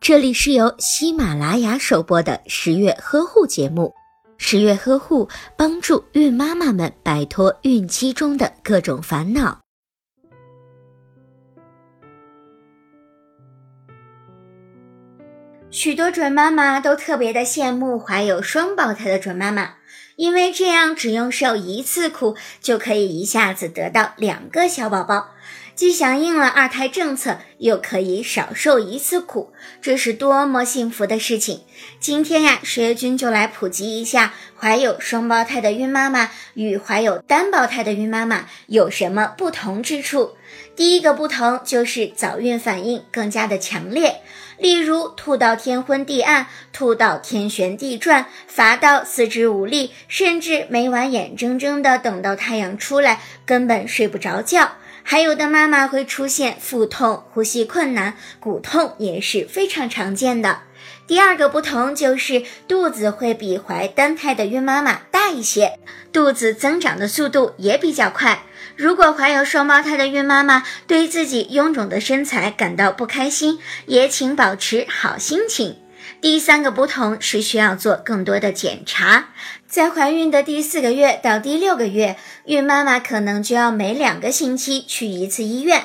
这里是由喜马拉雅首播的十月呵护节目。十月呵护帮助孕妈妈们摆脱孕期中的各种烦恼。许多准妈妈都特别的羡慕怀有双胞胎的准妈妈，因为这样只用受一次苦，就可以一下子得到两个小宝宝。既响应了二胎政策，又可以少受一次苦，这是多么幸福的事情！今天呀，十月君就来普及一下怀有双胞胎的孕妈妈与怀有单胞胎的孕妈妈有什么不同之处。第一个不同就是早孕反应更加的强烈，例如吐到天昏地暗，吐到天旋地转，乏到四肢无力，甚至每晚眼睁睁的等到太阳出来，根本睡不着觉。还有的妈妈会出现腹痛、呼吸困难、骨痛，也是非常常见的。第二个不同就是肚子会比怀单胎的孕妈妈大一些，肚子增长的速度也比较快。如果怀有双胞胎的孕妈妈对自己臃肿的身材感到不开心，也请保持好心情。第三个不同是需要做更多的检查，在怀孕的第四个月到第六个月，孕妈妈可能就要每两个星期去一次医院；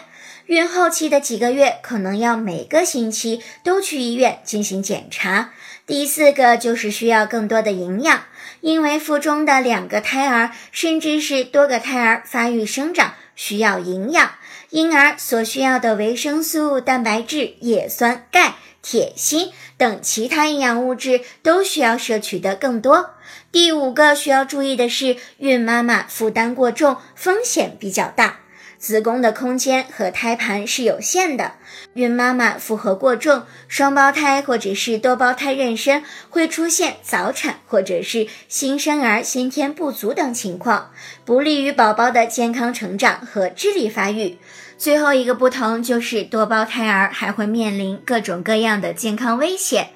孕后期的几个月，可能要每个星期都去医院进行检查。第四个就是需要更多的营养，因为腹中的两个胎儿，甚至是多个胎儿发育生长需要营养，婴儿所需要的维生素、蛋白质、叶酸、钙。铁、锌等其他营养物质都需要摄取的更多。第五个需要注意的是，孕妈妈负担过重，风险比较大。子宫的空间和胎盘是有限的，孕妈妈负荷过重，双胞胎或者是多胞胎妊娠会出现早产或者是新生儿先天不足等情况，不利于宝宝的健康成长和智力发育。最后一个不同就是多胞胎儿还会面临各种各样的健康危险。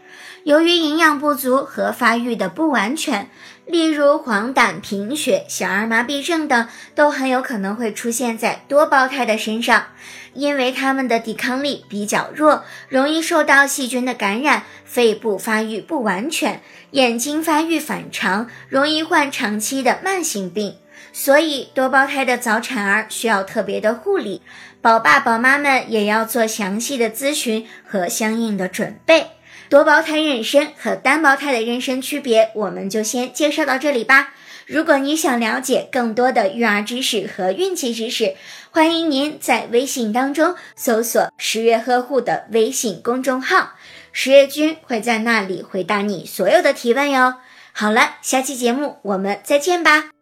由于营养不足和发育的不完全，例如黄疸、贫血、小儿麻痹症等，都很有可能会出现在多胞胎的身上。因为他们的抵抗力比较弱，容易受到细菌的感染，肺部发育不完全，眼睛发育反常，容易患长期的慢性病。所以，多胞胎的早产儿需要特别的护理，宝爸宝妈们也要做详细的咨询和相应的准备。多胞胎妊娠和单胞胎的妊娠区别，我们就先介绍到这里吧。如果你想了解更多的育儿知识和孕期知识，欢迎您在微信当中搜索“十月呵护”的微信公众号，十月君会在那里回答你所有的提问哟。好了，下期节目我们再见吧。